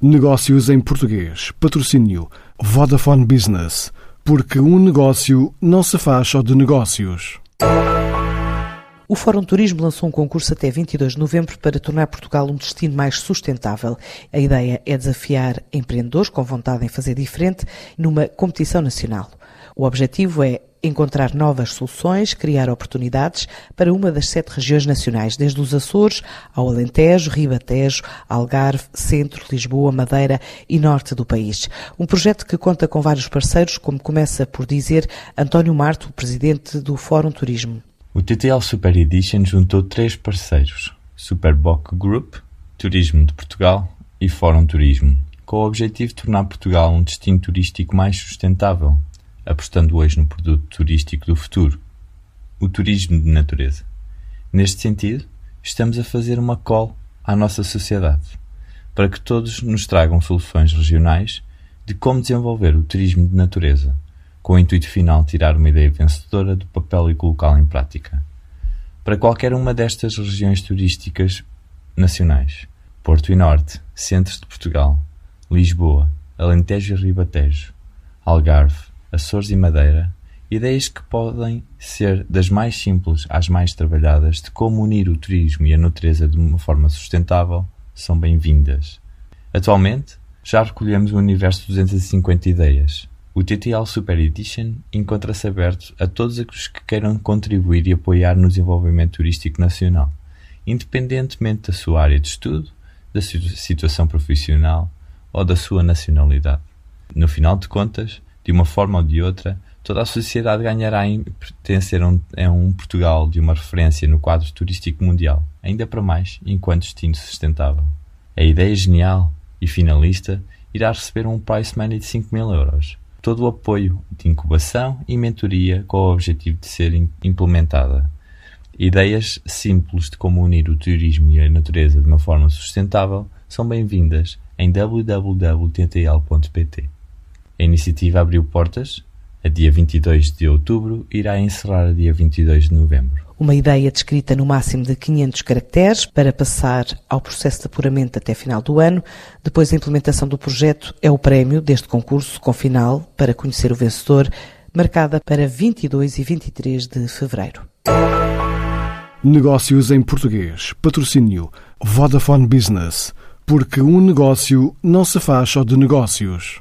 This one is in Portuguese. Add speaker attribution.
Speaker 1: Negócios em português. Patrocínio Vodafone Business. Porque um negócio não se faz só de negócios.
Speaker 2: O Fórum Turismo lançou um concurso até 22 de novembro para tornar Portugal um destino mais sustentável. A ideia é desafiar empreendedores com vontade em fazer diferente numa competição nacional. O objetivo é encontrar novas soluções, criar oportunidades para uma das sete regiões nacionais, desde os Açores ao Alentejo, Ribatejo, Algarve, Centro, Lisboa, Madeira e Norte do país. Um projeto que conta com vários parceiros, como começa por dizer António Marto, presidente do Fórum Turismo.
Speaker 3: O TTL Super Edition juntou três parceiros, Superboc Group, Turismo de Portugal e Fórum Turismo, com o objetivo de tornar Portugal um destino turístico mais sustentável apostando hoje no produto turístico do futuro, o turismo de natureza. Neste sentido, estamos a fazer uma call à nossa sociedade, para que todos nos tragam soluções regionais de como desenvolver o turismo de natureza, com o intuito final de tirar uma ideia vencedora do papel e colocá-la em prática. Para qualquer uma destas regiões turísticas nacionais, Porto e Norte, Centros de Portugal, Lisboa, Alentejo e Ribatejo, Algarve, Açores e Madeira, ideias que podem ser das mais simples às mais trabalhadas de como unir o turismo e a natureza de uma forma sustentável são bem-vindas. Atualmente, já recolhemos um universo de 250 ideias. O TTL Super Edition encontra-se aberto a todos os que queiram contribuir e apoiar no desenvolvimento turístico nacional, independentemente da sua área de estudo, da sua situação profissional ou da sua nacionalidade. No final de contas, de uma forma ou de outra, toda a sociedade ganhará em pertencer a um, Portugal de uma referência no quadro turístico mundial, ainda para mais enquanto destino sustentável. A ideia genial e finalista irá receber um price money de 5 mil euros. Todo o apoio de incubação e mentoria com o objetivo de ser implementada. Ideias simples de como unir o turismo e a natureza de uma forma sustentável são bem-vindas em www.ttl.pt. A iniciativa abriu portas a dia 22 de outubro e irá encerrar a dia 22 de novembro.
Speaker 2: Uma ideia descrita no máximo de 500 caracteres para passar ao processo de apuramento até final do ano. Depois da implementação do projeto é o prémio deste concurso com final para conhecer o vencedor, marcada para 22 e 23 de fevereiro.
Speaker 1: Negócios em português. Patrocínio Vodafone Business. Porque um negócio não se faz só de negócios.